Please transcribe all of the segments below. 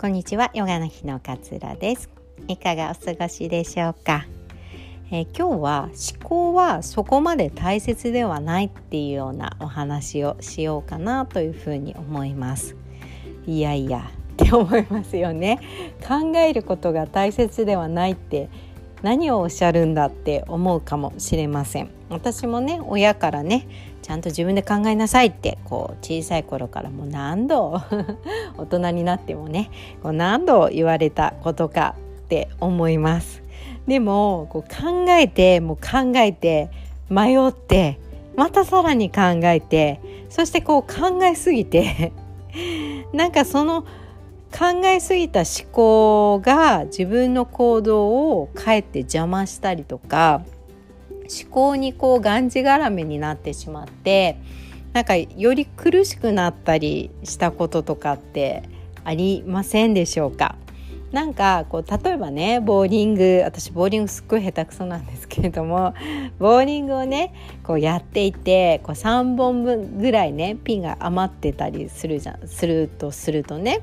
こんにちはヨガの日の勝浦です。いかがお過ごしでしょうか、えー、今日は思考はそこまで大切ではないっていうようなお話をしようかなというふうに思います。いやいやって思いますよね。考えることが大切ではないって何をおっしゃるんだって思うかもしれません。私もね親からねちゃんと自分で考えなさいってこう小さい頃からもう何度 大人になってもねこう何度言われたことかって思います。でもこう考えてもう考えて迷ってまたさらに考えてそしてこう考えすぎて なんかその考えすぎた思考が自分の行動をかえって邪魔したりとか思考にこうがんじがらめになってしまってなんかより苦しくなったりしたこととかってありませんでしょうか？なんかこう例えばねボーリング私ボーリングすっごい下手くそなんですけれどもボーリングをねこうやっていてこう3本分ぐらいねピンが余ってたりするじゃんするとするとね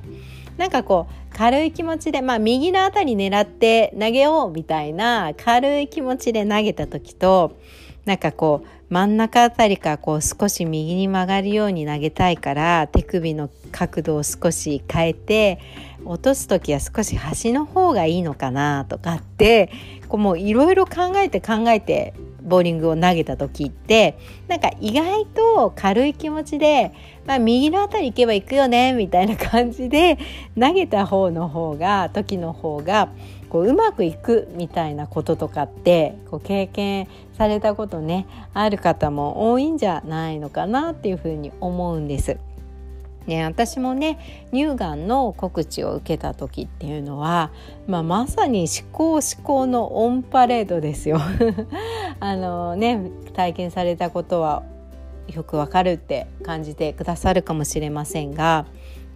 なんかこう軽い気持ちでまあ右のあたり狙って投げようみたいな軽い気持ちで投げた時となんかこう真ん中あたりからこう少し右に曲がるように投げたいから手首の角度を少し変えて落とす時は少し端の方がいいのかなとかってこうもういろいろ考えて考えてボーリングを投げた時ってなんか意外と軽い気持ちで、まあ、右の辺り行けば行くよねみたいな感じで投げた方の方が時の方がこううまくいくみたいなこととかってこう経験されたことねある方も多いんじゃないのかなっていうふうに思うんです。ね、私もね乳がんの告知を受けた時っていうのは、まあ、まさに思考思考のオンパレードですよ。あのね体験されたことはよくわかるって感じてくださるかもしれませんが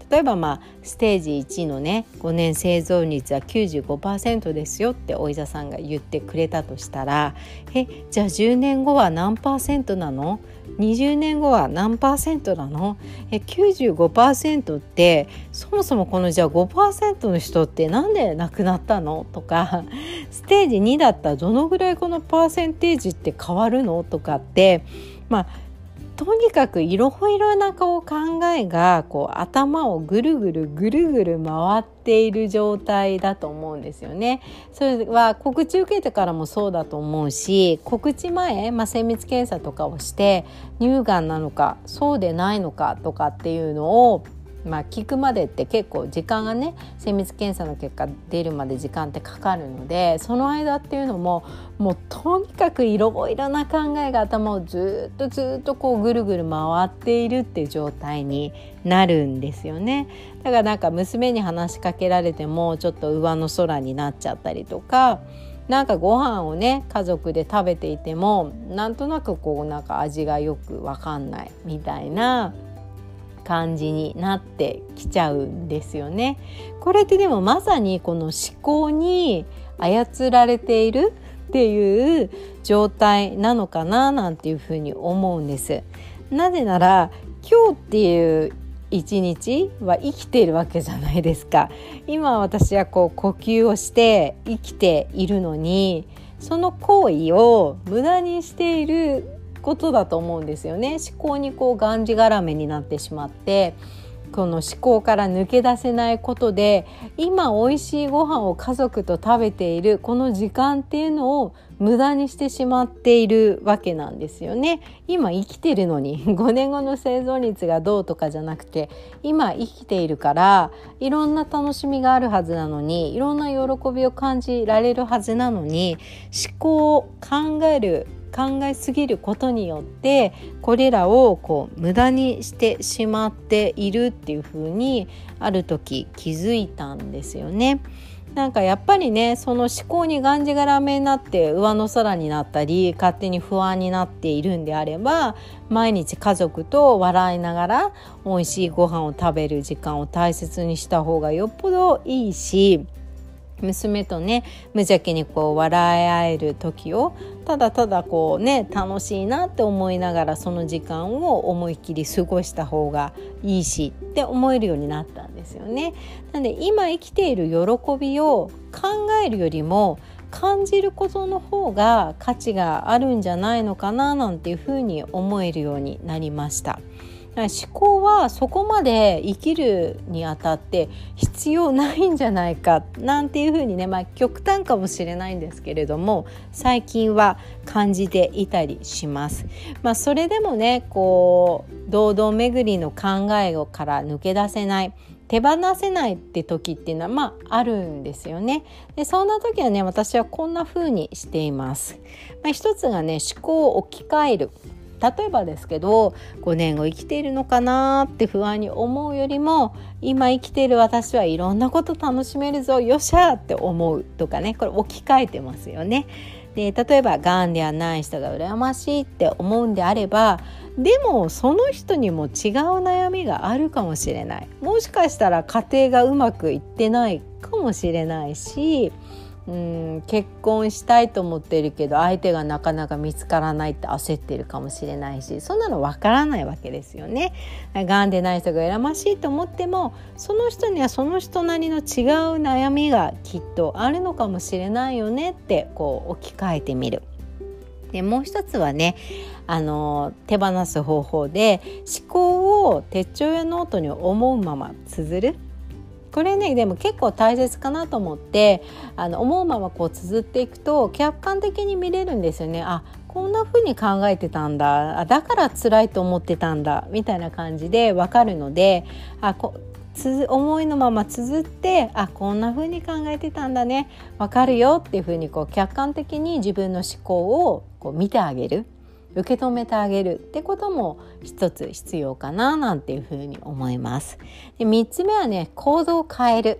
例えばまあステージ1のね5年生存率は95%ですよってお医者さんが言ってくれたとしたらえじゃあ10年後は何パーセントなの？20年後は何パーセントなの？え95%ってそもそもこのじゃあ5%の人ってなんで亡くなったの？とかステージ2だったらどのぐらいこのパーセンテージって変わるの？とかってまあとにかくいろいろなこう考えがこう頭をぐるぐるぐるぐる回っている状態だと思うんですよね。それは告知受けてからもそうだと思うし告知前、まあ、精密検査とかをして乳がんなのかそうでないのかとかっていうのをまあ、聞くまでって結構時間がね精密検査の結果出るまで時間ってかかるのでその間っていうのももうとにかくいろいろな考えが頭をずっとずっとこうぐるぐる回っているっていう状態になるんですよね。だからなんか娘に話しかけられてもちょっと上の空になっちゃったりとか。なんかご飯をね家族で食べていてもなんとなくこうなんか味がよくわかんないみたいな感じになってきちゃうんですよね。これってでもまさにこの思考に操られているっていう状態なのかななんていうふうに思うんです。なぜなら今日っていう一日は生きているわけじゃないですか今私はこう呼吸をして生きているのにその行為を無駄にしていることだと思うんですよね。思考にこうがんじがらめになってしまってこの思考から抜け出せないことで今美味しいご飯を家族と食べているこの時間っていうのを無駄にしてしまっているわけなんですよね。今生きてるのに5年後の生存率がどうとかじゃなくて今生きているからいろんな楽しみがあるはずなのにいろんな喜びを感じられるはずなのに思考を考える考えすぎることによってこれらをこう無駄にしてしまっているっていうふうにある時気づいたんですよね。なんかやっぱりねその思考にがんじがらめになって上の空になったり勝手に不安になっているんであれば毎日家族と笑いながら美味しいご飯を食べる時間を大切にした方がよっぽどいいし娘とね無邪気にこう笑い合える時をただただこうね楽しいなって思いながらその時間を思いっきり過ごした方がいいしって思えるようになったんですよね。なんで今生きている喜びを考えるよりも感じることの方が価値があるんじゃないのかななんていうふうに思えるようになりました。思考はそこまで生きるにあたって必要ないんじゃないかなんていうふうにね、まあ、極端かもしれないんですけれども最近は感じていたりします。まあ、それでもねこう堂々巡りの考えから抜け出せない手放せないって時っていうのはまああるんですよね。でそんな時はね私はこんな風にしています。まあ、一つがね思考を置き換える。例えばですけど5年後生きているのかなって不安に思うよりも今生きている私はいろんなこと楽しめるぞよっしゃって思うとかねこれ置き換えてますよね。で例えばがんではない人が羨ましいって思うんであればでもその人にも違う悩みがあるかもしれないもしかしたら家庭がうまくいってないかもしれないしうん結婚したいと思ってるけど相手がなかなか見つからないって焦ってるかもしれないしそんなのわからないわけですよね。がんでない人が羨ましいと思ってもその人にはその人なりの違う悩みがきっとあるのかもしれないよねってこう置き換えてみる。でもう一つはねあの手放す方法で思考を手帳やノートに思うまま綴るこれねでも結構大切かなと思ってあの思うままこう綴っていくと客観的に見れるんですよね。あこんな風に考えてたんだ。あだから辛いと思ってたんだ。みたいな感じで分かるのであこつ思いのまま綴ってあこんな風に考えてたんだね。分かるよっていう風にこう客観的に自分の思考をこう見てあげる。受け止めてあげるってことも一つ必要かななんていうふうに思います。で3つ目はね行動を変える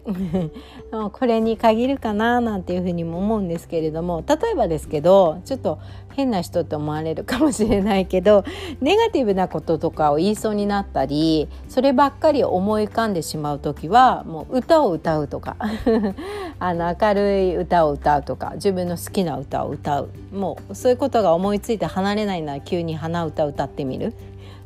これに限るかななんていうふうにも思うんですけれども例えばですけどちょっと変な人って思われるかもしれないけど ネガティブなこととかを言いそうになったりそればっかり思い浮かんでしまう時はもう歌を歌うとか あの明るい歌を歌うとか自分の好きな歌を歌う。もうそういうことが思いついて離れないなら急に鼻歌歌ってみる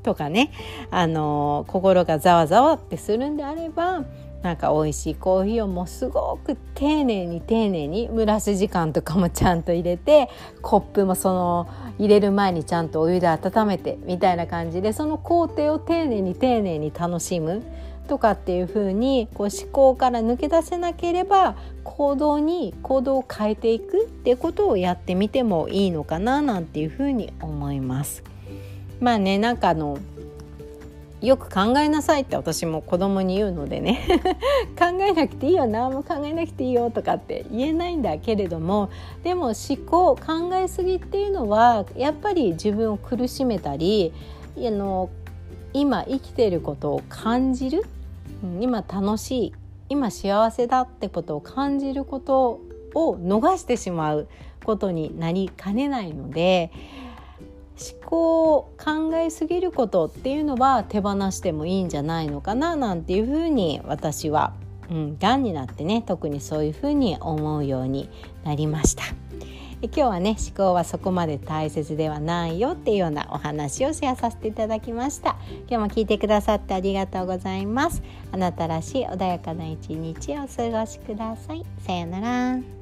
とかね。あの心がざわざわってするんであればなんか美味しいコーヒーをもうすごく丁寧に丁寧に蒸らす時間とかもちゃんと入れてコップもその入れる前にちゃんとお湯で温めてみたいな感じでその工程を丁寧に丁寧に楽しむとかっていう風にこう思考から抜け出せなければ行動に行動を変えていくっていうことをやってみてもいいのかななんていう風に思います。まあねなんかあのよく考えなさいって私も子供に言うのでね。考えなくていいよ何も考えなくていいよとかって言えないんだけれども。でも思考考えすぎっていうのはやっぱり自分を苦しめたりあの今生きてることを感じる今楽しい今幸せだってことを感じることを逃してしまうことになりかねないので思考を考えすぎることっていうのは手放してもいいんじゃないのかななんていうふうに私は、うん、がんになってね特にそういうふうに思うようになりました。今日はね思考はそこまで大切ではないよっていうようなお話をシェアさせていただきました。今日も聞いてくださってありがとうございます。あなたらしい穏やかな一日をお過ごしください。さようなら。